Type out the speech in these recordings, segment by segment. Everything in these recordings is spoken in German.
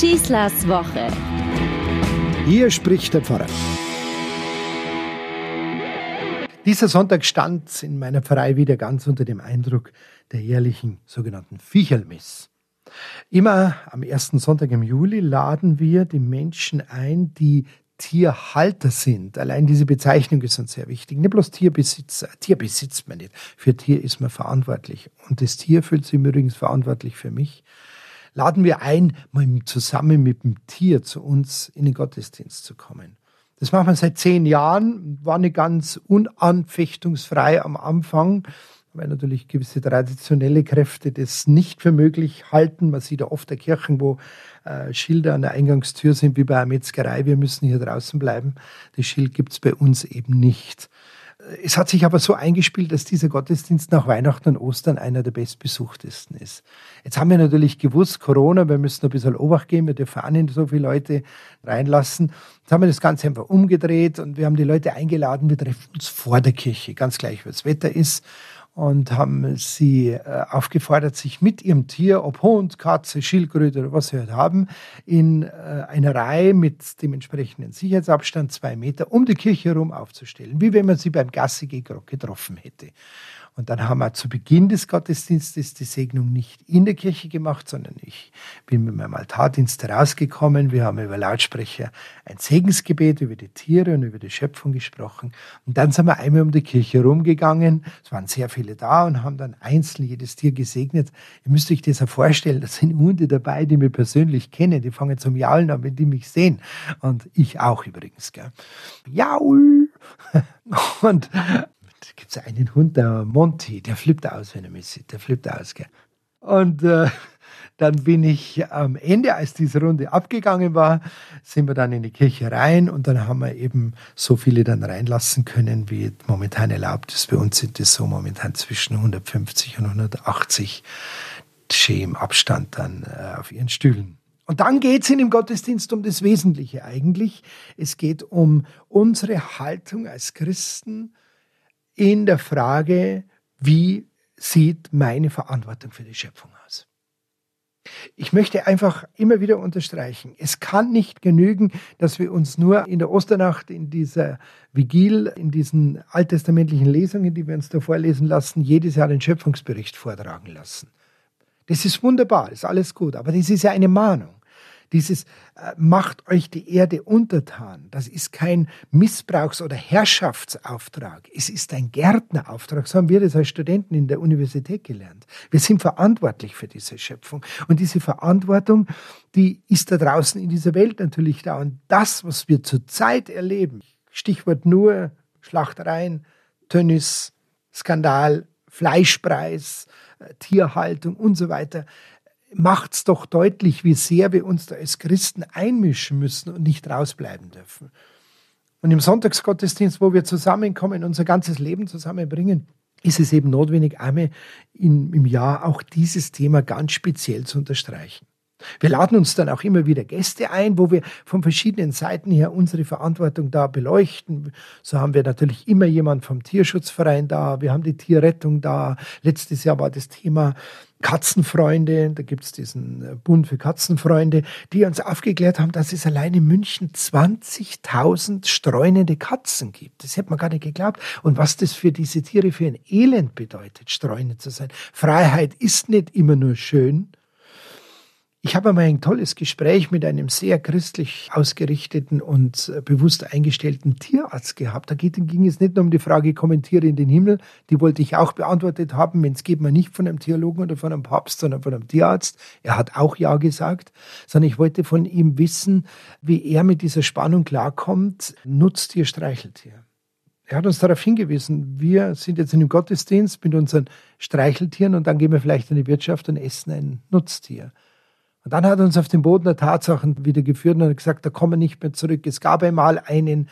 Schießlers Woche. Hier spricht der Pfarrer. Dieser Sonntag stand in meiner Pfarrei wieder ganz unter dem Eindruck der jährlichen sogenannten Viecherlmess. Immer am ersten Sonntag im Juli laden wir die Menschen ein, die Tierhalter sind. Allein diese Bezeichnung ist uns sehr wichtig. Nicht bloß Tierbesitzer. Tier besitzt man nicht. Für Tier ist man verantwortlich. Und das Tier fühlt sich übrigens verantwortlich für mich. Laden wir ein, mal zusammen mit dem Tier zu uns in den Gottesdienst zu kommen. Das machen wir seit zehn Jahren, war nicht ganz unanfechtungsfrei am Anfang weil natürlich gewisse traditionelle Kräfte das nicht für möglich halten. Man sieht ja oft der Kirchen, wo äh, Schilder an der Eingangstür sind, wie bei einer Metzgerei, wir müssen hier draußen bleiben. Das Schild gibt es bei uns eben nicht. Es hat sich aber so eingespielt, dass dieser Gottesdienst nach Weihnachten und Ostern einer der bestbesuchtesten ist. Jetzt haben wir natürlich gewusst, Corona, wir müssen ein bisschen Obacht geben, wir dürfen auch nicht so viele Leute reinlassen. Jetzt haben wir das Ganze einfach umgedreht und wir haben die Leute eingeladen, wir treffen uns vor der Kirche, ganz gleich, was Wetter ist und haben sie äh, aufgefordert, sich mit ihrem Tier, ob Hund, Katze, Schildkröte oder was sie halt haben, in äh, einer Reihe mit dem entsprechenden Sicherheitsabstand, zwei Meter, um die Kirche herum aufzustellen, wie wenn man sie beim Gassi getroffen hätte. Und dann haben wir zu Beginn des Gottesdienstes die Segnung nicht in der Kirche gemacht, sondern ich bin mit meinem Altardienst rausgekommen. Wir haben über Lautsprecher ein Segensgebet über die Tiere und über die Schöpfung gesprochen. Und dann sind wir einmal um die Kirche rumgegangen. Es waren sehr viele da und haben dann einzeln jedes Tier gesegnet. Ihr müsst euch das ja vorstellen, da sind Hunde dabei, die mich persönlich kennen. Die fangen zum Jaulen an, wenn die mich sehen. Und ich auch übrigens. Gell. Jaul! Und gibt es einen Hund, der Monty, der flippt aus, wenn er mich sieht. Der flippt aus, gell? Und äh, dann bin ich am Ende, als diese Runde abgegangen war, sind wir dann in die Kirche rein und dann haben wir eben so viele dann reinlassen können, wie momentan erlaubt ist. Bei uns sind es so momentan zwischen 150 und 180 im Abstand dann äh, auf ihren Stühlen. Und dann geht es in dem Gottesdienst um das Wesentliche eigentlich. Es geht um unsere Haltung als Christen in der Frage, wie sieht meine Verantwortung für die Schöpfung aus. Ich möchte einfach immer wieder unterstreichen, es kann nicht genügen, dass wir uns nur in der Osternacht, in dieser Vigil, in diesen alttestamentlichen Lesungen, die wir uns da vorlesen lassen, jedes Jahr den Schöpfungsbericht vortragen lassen. Das ist wunderbar, ist alles gut, aber das ist ja eine Mahnung. Dieses äh, macht euch die Erde untertan. Das ist kein Missbrauchs- oder Herrschaftsauftrag. Es ist ein Gärtnerauftrag. So haben wir das als Studenten in der Universität gelernt. Wir sind verantwortlich für diese Schöpfung. Und diese Verantwortung, die ist da draußen in dieser Welt natürlich da. Und das, was wir zurzeit erleben, Stichwort nur Schlachtereien, Tönnis, Skandal, Fleischpreis, äh, Tierhaltung und so weiter, macht es doch deutlich, wie sehr wir uns da als Christen einmischen müssen und nicht rausbleiben dürfen. Und im Sonntagsgottesdienst, wo wir zusammenkommen, unser ganzes Leben zusammenbringen, ist es eben notwendig, einmal in, im Jahr auch dieses Thema ganz speziell zu unterstreichen. Wir laden uns dann auch immer wieder Gäste ein, wo wir von verschiedenen Seiten her unsere Verantwortung da beleuchten. So haben wir natürlich immer jemand vom Tierschutzverein da, wir haben die Tierrettung da. Letztes Jahr war das Thema Katzenfreunde, da gibt es diesen äh, Bund für Katzenfreunde, die uns aufgeklärt haben, dass es allein in München 20.000 streunende Katzen gibt. Das hätte man gar nicht geglaubt. Und was das für diese Tiere für ein Elend bedeutet, streunend zu sein. Freiheit ist nicht immer nur schön, ich habe einmal ein tolles Gespräch mit einem sehr christlich ausgerichteten und äh, bewusst eingestellten Tierarzt gehabt. Da ging es nicht nur um die Frage, kommentiere in den Himmel, die wollte ich auch beantwortet haben. Wenn es geht, man nicht von einem Theologen oder von einem Papst, sondern von einem Tierarzt. Er hat auch Ja gesagt, sondern ich wollte von ihm wissen, wie er mit dieser Spannung klarkommt. Nutztier, Streicheltier. Er hat uns darauf hingewiesen, wir sind jetzt in einem Gottesdienst mit unseren Streicheltieren und dann gehen wir vielleicht in die Wirtschaft und essen ein Nutztier. Und dann hat er uns auf den Boden der Tatsachen wieder geführt und hat gesagt, da kommen wir nicht mehr zurück. Es gab einmal einen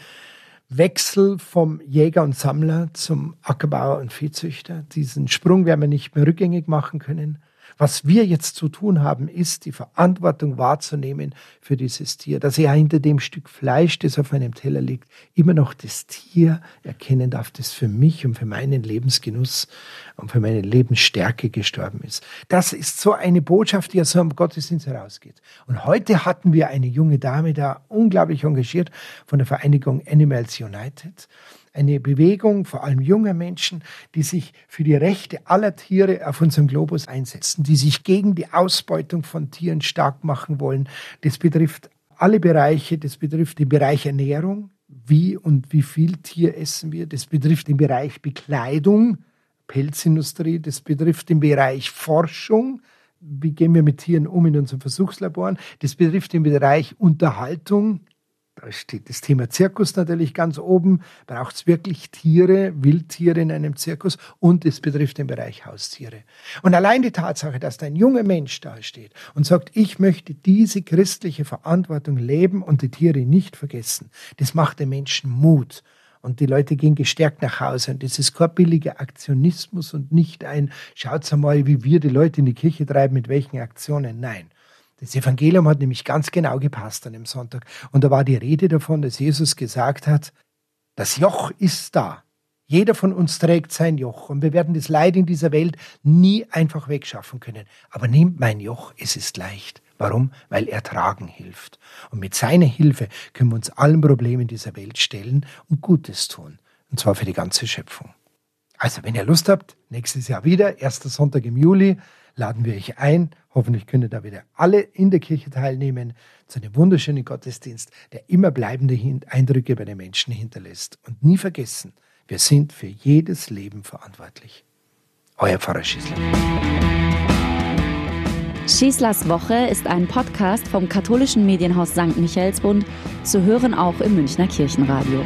Wechsel vom Jäger und Sammler zum Ackerbauer und Viehzüchter. Diesen Sprung werden wir nicht mehr rückgängig machen können. Was wir jetzt zu tun haben, ist, die Verantwortung wahrzunehmen für dieses Tier, dass er hinter dem Stück Fleisch, das auf meinem Teller liegt, immer noch das Tier erkennen darf, das für mich und für meinen Lebensgenuss und für meine Lebensstärke gestorben ist. Das ist so eine Botschaft, die aus so einem Gottesdienst herausgeht. Und heute hatten wir eine junge Dame da, unglaublich engagiert von der Vereinigung Animals United eine Bewegung, vor allem junger Menschen, die sich für die Rechte aller Tiere auf unserem Globus einsetzen, die sich gegen die Ausbeutung von Tieren stark machen wollen. Das betrifft alle Bereiche, das betrifft den Bereich Ernährung, wie und wie viel Tier essen wir, das betrifft den Bereich Bekleidung, Pelzindustrie, das betrifft den Bereich Forschung, wie gehen wir mit Tieren um in unseren Versuchslaboren, das betrifft den Bereich Unterhaltung, da steht das Thema Zirkus natürlich ganz oben. Braucht es wirklich Tiere, Wildtiere in einem Zirkus? Und es betrifft den Bereich Haustiere. Und allein die Tatsache, dass da ein junger Mensch da steht und sagt, ich möchte diese christliche Verantwortung leben und die Tiere nicht vergessen, das macht den Menschen Mut. Und die Leute gehen gestärkt nach Hause. Und das ist kein billiger Aktionismus und nicht ein, schaut mal, wie wir die Leute in die Kirche treiben, mit welchen Aktionen. Nein. Das Evangelium hat nämlich ganz genau gepasst an dem Sonntag. Und da war die Rede davon, dass Jesus gesagt hat, das Joch ist da. Jeder von uns trägt sein Joch und wir werden das Leid in dieser Welt nie einfach wegschaffen können. Aber nehmt mein Joch, es ist leicht. Warum? Weil er tragen hilft. Und mit seiner Hilfe können wir uns allen Problemen dieser Welt stellen und Gutes tun. Und zwar für die ganze Schöpfung. Also, wenn ihr Lust habt, nächstes Jahr wieder, erster Sonntag im Juli, laden wir euch ein. Hoffentlich können da wieder alle in der Kirche teilnehmen zu einem wunderschönen Gottesdienst, der immer bleibende Eindrücke bei den Menschen hinterlässt. Und nie vergessen, wir sind für jedes Leben verantwortlich. Euer Pfarrer Schießler. Schießlers Woche ist ein Podcast vom katholischen Medienhaus St. Michaelsbund, zu hören auch im Münchner Kirchenradio.